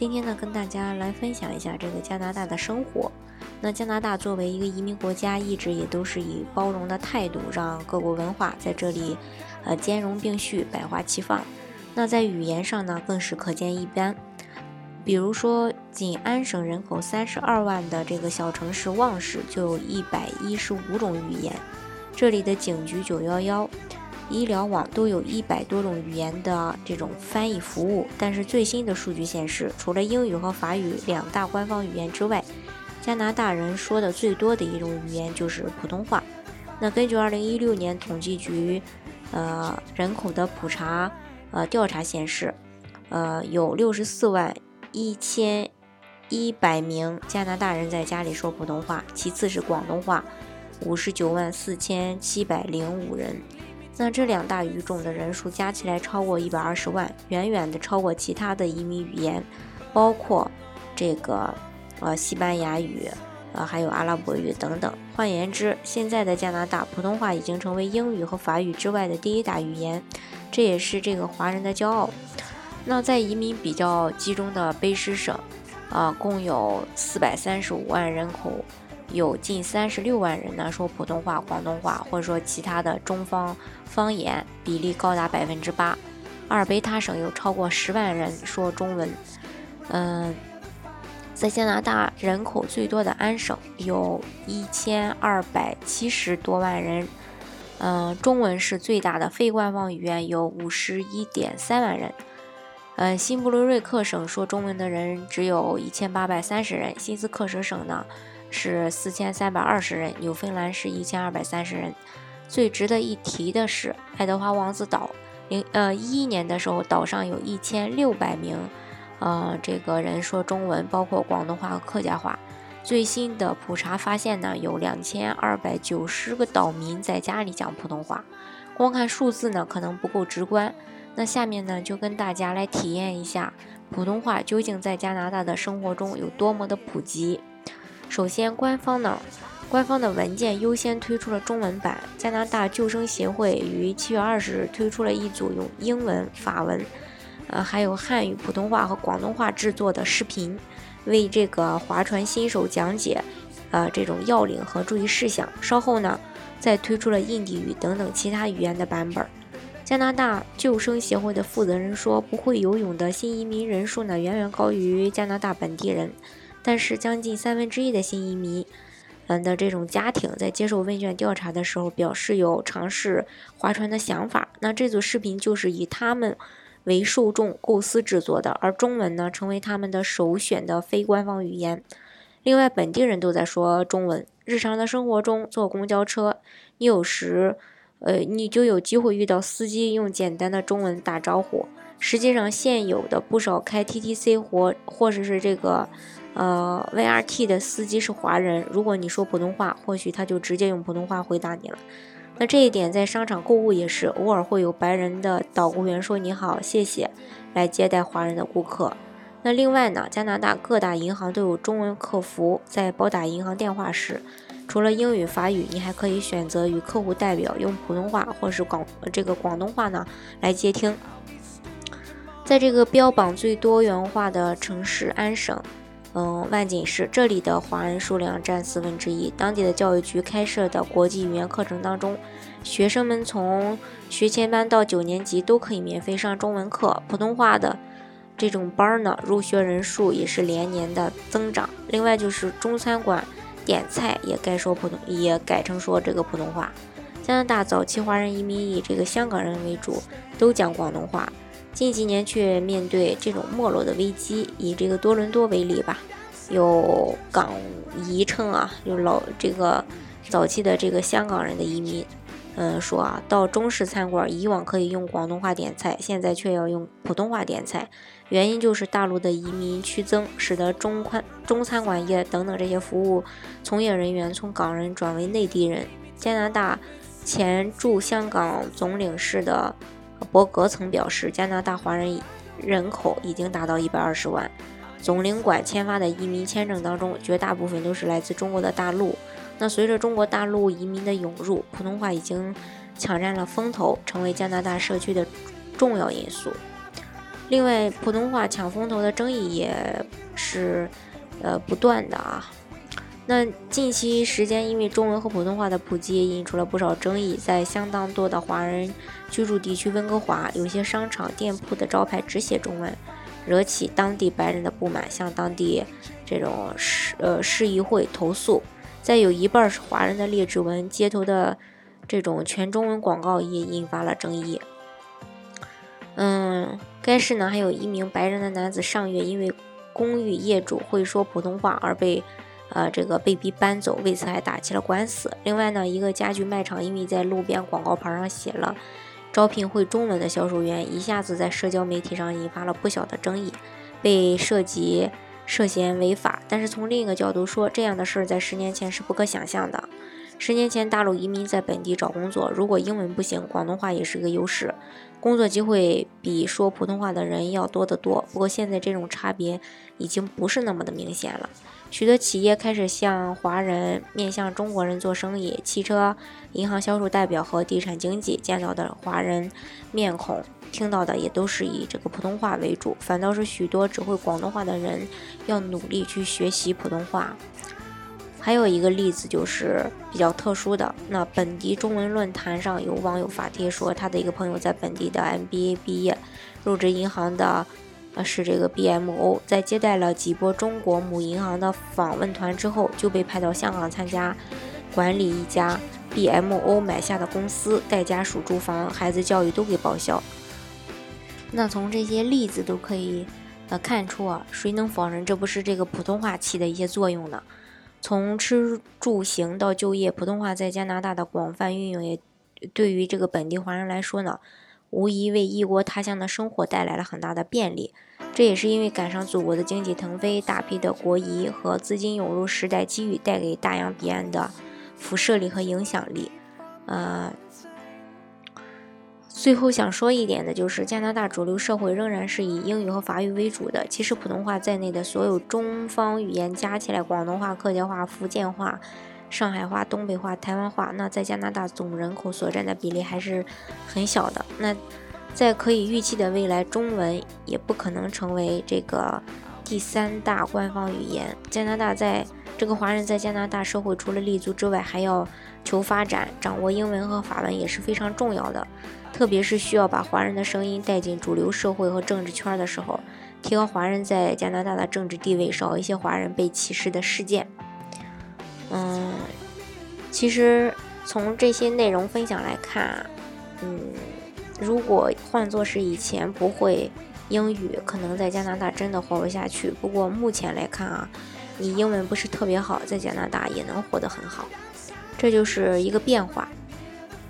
今天呢，跟大家来分享一下这个加拿大的生活。那加拿大作为一个移民国家，一直也都是以包容的态度，让各国文化在这里，呃，兼容并蓄，百花齐放。那在语言上呢，更是可见一斑。比如说，仅安省人口三十二万的这个小城市旺市，就有一百一十五种语言。这里的警局九幺幺。医疗网都有一百多种语言的这种翻译服务，但是最新的数据显示，除了英语和法语两大官方语言之外，加拿大人说的最多的一种语言就是普通话。那根据二零一六年统计局呃人口的普查呃调查显示，呃有六十四万一千一百名加拿大人在家里说普通话，其次是广东话，五十九万四千七百零五人。那这两大语种的人数加起来超过一百二十万，远远的超过其他的移民语言，包括这个呃西班牙语，呃还有阿拉伯语等等。换言之，现在的加拿大普通话已经成为英语和法语之外的第一大语言，这也是这个华人的骄傲。那在移民比较集中的卑诗省，啊共有四百三十五万人口。有近三十六万人呢说普通话、广东话，或者说其他的中方方言，比例高达百分之八。阿尔卑塔省有超过十万人说中文。嗯，在加拿大人口最多的安省，有一千二百七十多万人。嗯，中文是最大的非官方语言，有五十一点三万人。嗯，新布伦瑞克省说中文的人只有一千八百三十人。新斯克舍省呢？是四千三百二十人，纽芬兰是一千二百三十人。最值得一提的是，爱德华王子岛，零呃一一年的时候，岛上有一千六百名，呃这个人说中文，包括广东话和客家话。最新的普查发现呢，有两千二百九十个岛民在家里讲普通话。光看数字呢，可能不够直观。那下面呢，就跟大家来体验一下普通话究竟在加拿大的生活中有多么的普及。首先，官方呢，官方的文件优先推出了中文版。加拿大救生协会于七月二十日推出了一组用英文、法文，呃，还有汉语、普通话和广东话制作的视频，为这个划船新手讲解，呃，这种要领和注意事项。稍后呢，再推出了印地语等等其他语言的版本。加拿大救生协会的负责人说，不会游泳的新移民人数呢，远远高于加拿大本地人。但是，将近三分之一的新移民，嗯的这种家庭在接受问卷调查的时候，表示有尝试划船的想法。那这组视频就是以他们为受众构思制作的，而中文呢，成为他们的首选的非官方语言。另外，本地人都在说中文。日常的生活中，坐公交车，你有时，呃，你就有机会遇到司机用简单的中文打招呼。实际上，现有的不少开 TTC 或或者是这个。呃，VRT 的司机是华人。如果你说普通话，或许他就直接用普通话回答你了。那这一点在商场购物也是，偶尔会有白人的导购员说“你好，谢谢”来接待华人的顾客。那另外呢，加拿大各大银行都有中文客服，在拨打银行电话时，除了英语、法语，你还可以选择与客户代表用普通话或是广这个广东话呢来接听。在这个标榜最多元化的城市安省。嗯，万锦市这里的华人数量占四分之一。当地的教育局开设的国际语言课程当中，学生们从学前班到九年级都可以免费上中文课。普通话的这种班呢，入学人数也是连年的增长。另外就是中餐馆点菜也该说普通，也改成说这个普通话。加拿大早期华人移民以这个香港人为主，都讲广东话。近几年却面对这种没落的危机。以这个多伦多为例吧，有港移称啊，有老这个早期的这个香港人的移民，嗯，说啊，到中式餐馆，以往可以用广东话点菜，现在却要用普通话点菜。原因就是大陆的移民趋增，使得中餐中餐馆业等等这些服务从业人员从港人转为内地人。加拿大前驻香港总领事的伯格曾表示，加拿大华人人口已经达到一百二十万。总领馆签发的移民签证当中，绝大部分都是来自中国的大陆。那随着中国大陆移民的涌入，普通话已经抢占了风头，成为加拿大社区的重要因素。另外，普通话抢风头的争议也是呃不断的啊。那近期时间，因为中文和普通话的普及，也引出了不少争议。在相当多的华人居住地区温哥华，有些商场店铺的招牌只写中文，惹起当地白人的不满，向当地这种市呃市议会投诉。在有一半是华人的列治文街头的这种全中文广告也引发了争议。嗯，该市呢还有一名白人的男子上月因为公寓业主会说普通话而被呃这个被逼搬走，为此还打起了官司。另外呢，一个家具卖场因为在路边广告牌上写了招聘会中文的销售员，一下子在社交媒体上引发了不小的争议，被涉及。涉嫌违法，但是从另一个角度说，这样的事儿在十年前是不可想象的。十年前，大陆移民在本地找工作，如果英文不行，广东话也是个优势，工作机会比说普通话的人要多得多。不过现在这种差别已经不是那么的明显了，许多企业开始向华人面向中国人做生意，汽车、银行销售代表和地产经纪见到的华人面孔。听到的也都是以这个普通话为主，反倒是许多只会广东话的人要努力去学习普通话。还有一个例子就是比较特殊的，那本地中文论坛上有网友发帖说，他的一个朋友在本地的 MBA 毕业，入职银行的呃是这个 BMO，在接待了几波中国母银行的访问团之后，就被派到香港参加管理一家 BMO 买下的公司，带家属住房、孩子教育都给报销。那从这些例子都可以呃看出啊，谁能否认这不是这个普通话起的一些作用呢？从吃住行到就业，普通话在加拿大的广泛运用，也对于这个本地华人来说呢，无疑为异国他乡的生活带来了很大的便利。这也是因为赶上祖国的经济腾飞，大批的国移和资金涌入，时代机遇带给大洋彼岸的辐射力和影响力，呃。最后想说一点的就是，加拿大主流社会仍然是以英语和法语为主的。其实普通话在内的所有中方语言加起来，广东话、客家话、福建话、上海话、东北话、台湾话，那在加拿大总人口所占的比例还是很小的。那在可以预期的未来，中文也不可能成为这个第三大官方语言。加拿大在这个华人在加拿大社会除了立足之外，还要求发展，掌握英文和法文也是非常重要的。特别是需要把华人的声音带进主流社会和政治圈的时候，提高华人在加拿大的政治地位，少一些华人被歧视的事件。嗯，其实从这些内容分享来看，嗯，如果换作是以前不会英语，可能在加拿大真的活不下去。不过目前来看啊，你英文不是特别好，在加拿大也能活得很好，这就是一个变化。